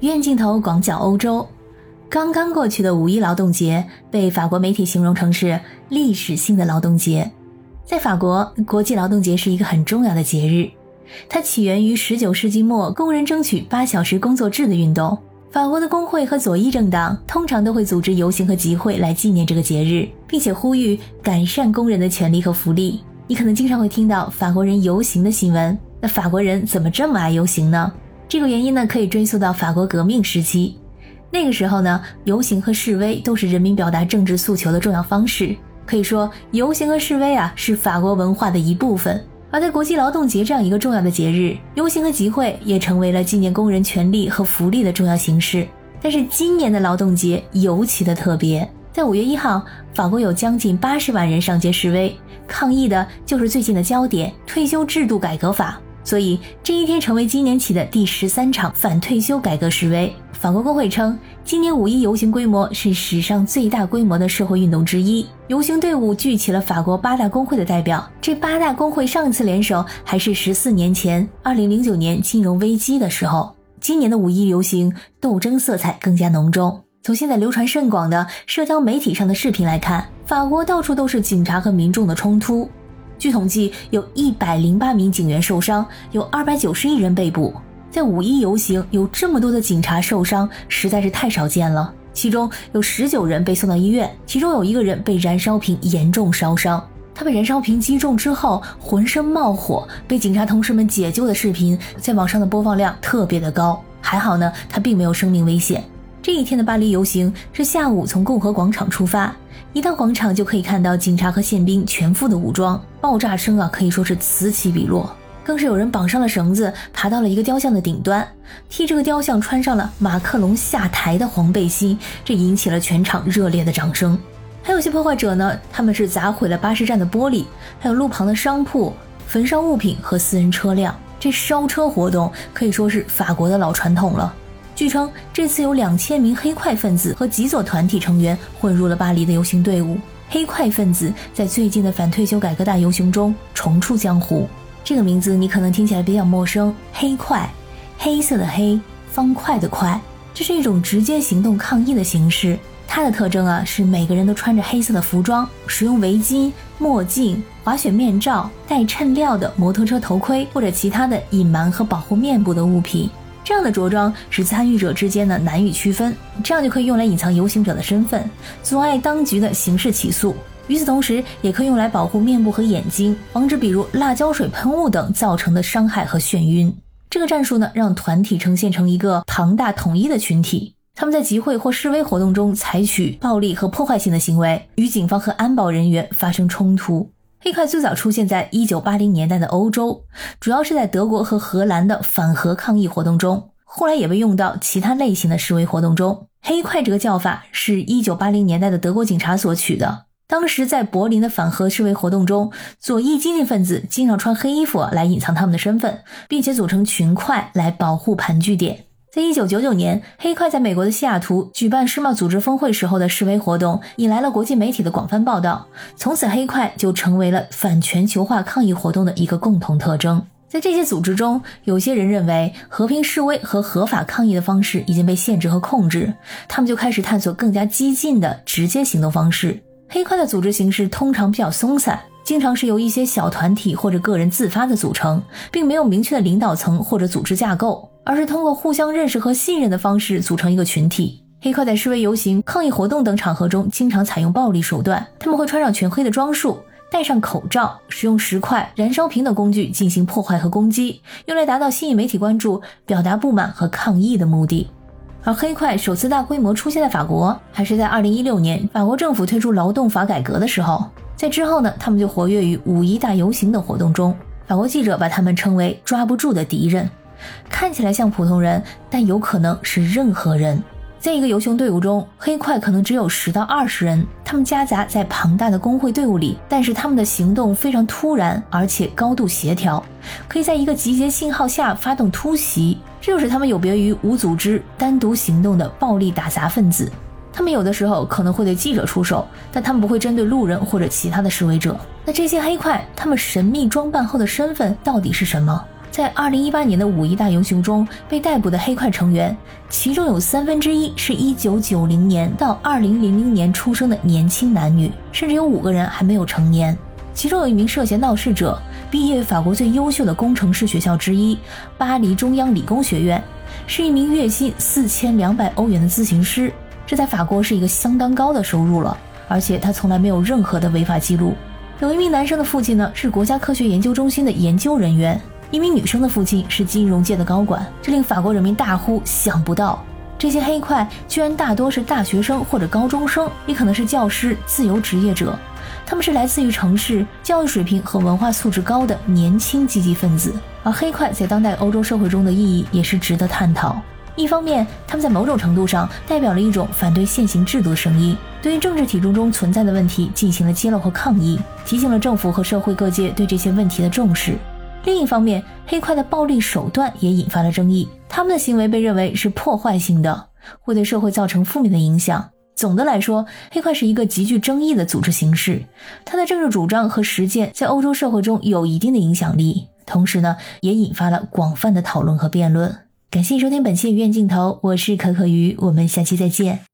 远镜头广角欧洲，刚刚过去的五一劳动节被法国媒体形容成是历史性的劳动节。在法国，国际劳动节是一个很重要的节日，它起源于19世纪末工人争取八小时工作制的运动。法国的工会和左翼政党通常都会组织游行和集会来纪念这个节日，并且呼吁改善工人的权利和福利。你可能经常会听到法国人游行的新闻，那法国人怎么这么爱游行呢？这个原因呢，可以追溯到法国革命时期。那个时候呢，游行和示威都是人民表达政治诉求的重要方式。可以说，游行和示威啊，是法国文化的一部分。而在国际劳动节这样一个重要的节日，游行和集会也成为了纪念工人权利和福利的重要形式。但是今年的劳动节尤其的特别，在五月一号，法国有将近八十万人上街示威，抗议的就是最近的焦点——退休制度改革法。所以这一天成为今年起的第十三场反退休改革示威。法国工会称，今年五一游行规模是史上最大规模的社会运动之一。游行队伍聚齐了法国八大工会的代表。这八大工会上次联手还是十四年前，二零零九年金融危机的时候。今年的五一游行斗争色彩更加浓重。从现在流传甚广的社交媒体上的视频来看，法国到处都是警察和民众的冲突。据统计，有一百零八名警员受伤，有二百九十一人被捕。在五一游行，有这么多的警察受伤，实在是太少见了。其中有十九人被送到医院，其中有一个人被燃烧瓶严重烧伤。他被燃烧瓶击中之后，浑身冒火，被警察同事们解救的视频，在网上的播放量特别的高。还好呢，他并没有生命危险。这一天的巴黎游行是下午从共和广场出发。一到广场就可以看到警察和宪兵全副的武装，爆炸声啊可以说是此起彼落，更是有人绑上了绳子，爬到了一个雕像的顶端，替这个雕像穿上了马克龙下台的黄背心，这引起了全场热烈的掌声。还有些破坏者呢，他们是砸毁了巴士站的玻璃，还有路旁的商铺，焚烧物品和私人车辆。这烧车活动可以说是法国的老传统了。据称，这次有两千名黑块分子和极左团体成员混入了巴黎的游行队伍。黑块分子在最近的反退休改革大游行中重出江湖。这个名字你可能听起来比较陌生。黑块，黑色的黑，方块的块，这是一种直接行动抗议的形式。它的特征啊是每个人都穿着黑色的服装，使用围巾、墨镜、滑雪面罩、带衬料的摩托车头盔或者其他的隐瞒和保护面部的物品。这样的着装使参与者之间呢难以区分，这样就可以用来隐藏游行者的身份，阻碍当局的刑事起诉。与此同时，也可以用来保护面部和眼睛，防止比如辣椒水喷雾等造成的伤害和眩晕。这个战术呢，让团体呈现成一个庞大统一的群体。他们在集会或示威活动中采取暴力和破坏性的行为，与警方和安保人员发生冲突。黑块最早出现在一九八零年代的欧洲，主要是在德国和荷兰的反核抗议活动中，后来也被用到其他类型的示威活动中。黑块这个叫法是一九八零年代的德国警察所取的。当时在柏林的反核示威活动中，左翼激进分子经常穿黑衣服来隐藏他们的身份，并且组成群块来保护盘踞点。在一九九九年，黑块在美国的西雅图举办世贸组织峰会时候的示威活动，引来了国际媒体的广泛报道。从此，黑块就成为了反全球化抗议活动的一个共同特征。在这些组织中，有些人认为和平示威和合法抗议的方式已经被限制和控制，他们就开始探索更加激进的直接行动方式。黑块的组织形式通常比较松散，经常是由一些小团体或者个人自发的组成，并没有明确的领导层或者组织架构。而是通过互相认识和信任的方式组成一个群体。黑块在示威游行、抗议活动等场合中经常采用暴力手段，他们会穿上全黑的装束，戴上口罩，使用石块、燃烧瓶等工具进行破坏和攻击，用来达到吸引媒体关注、表达不满和抗议的目的。而黑块首次大规模出现在法国，还是在2016年法国政府推出劳动法改革的时候。在之后呢，他们就活跃于五一大游行等活动中。法国记者把他们称为“抓不住的敌人”。看起来像普通人，但有可能是任何人。在一个游行队伍中，黑块可能只有十到二十人，他们夹杂在庞大的工会队伍里，但是他们的行动非常突然，而且高度协调，可以在一个集结信号下发动突袭，这就是他们有别于无组织、单独行动的暴力打砸分子。他们有的时候可能会对记者出手，但他们不会针对路人或者其他的示威者。那这些黑块，他们神秘装扮后的身份到底是什么？在2018年的五一大游行中被逮捕的黑块成员，其中有三分之一是一九九零年到二零零零年出生的年轻男女，甚至有五个人还没有成年。其中有一名涉嫌闹事者，毕业于法国最优秀的工程师学校之一——巴黎中央理工学院，是一名月薪四千两百欧元的咨询师，这在法国是一个相当高的收入了。而且他从来没有任何的违法记录。有一名男生的父亲呢是国家科学研究中心的研究人员，一名女生的父亲是金融界的高管，这令法国人民大呼想不到。这些黑块居然大多是大学生或者高中生，也可能是教师、自由职业者。他们是来自于城市、教育水平和文化素质高的年轻积极分子，而黑块在当代欧洲社会中的意义也是值得探讨。一方面，他们在某种程度上代表了一种反对现行制度的声音，对于政治体制中存在的问题进行了揭露和抗议，提醒了政府和社会各界对这些问题的重视。另一方面，黑块的暴力手段也引发了争议，他们的行为被认为是破坏性的，会对社会造成负面的影响。总的来说，黑块是一个极具争议的组织形式，它的政治主张和实践在欧洲社会中有一定的影响力，同时呢，也引发了广泛的讨论和辩论。感谢收听本期《鱼眼镜头》，我是可可鱼，我们下期再见。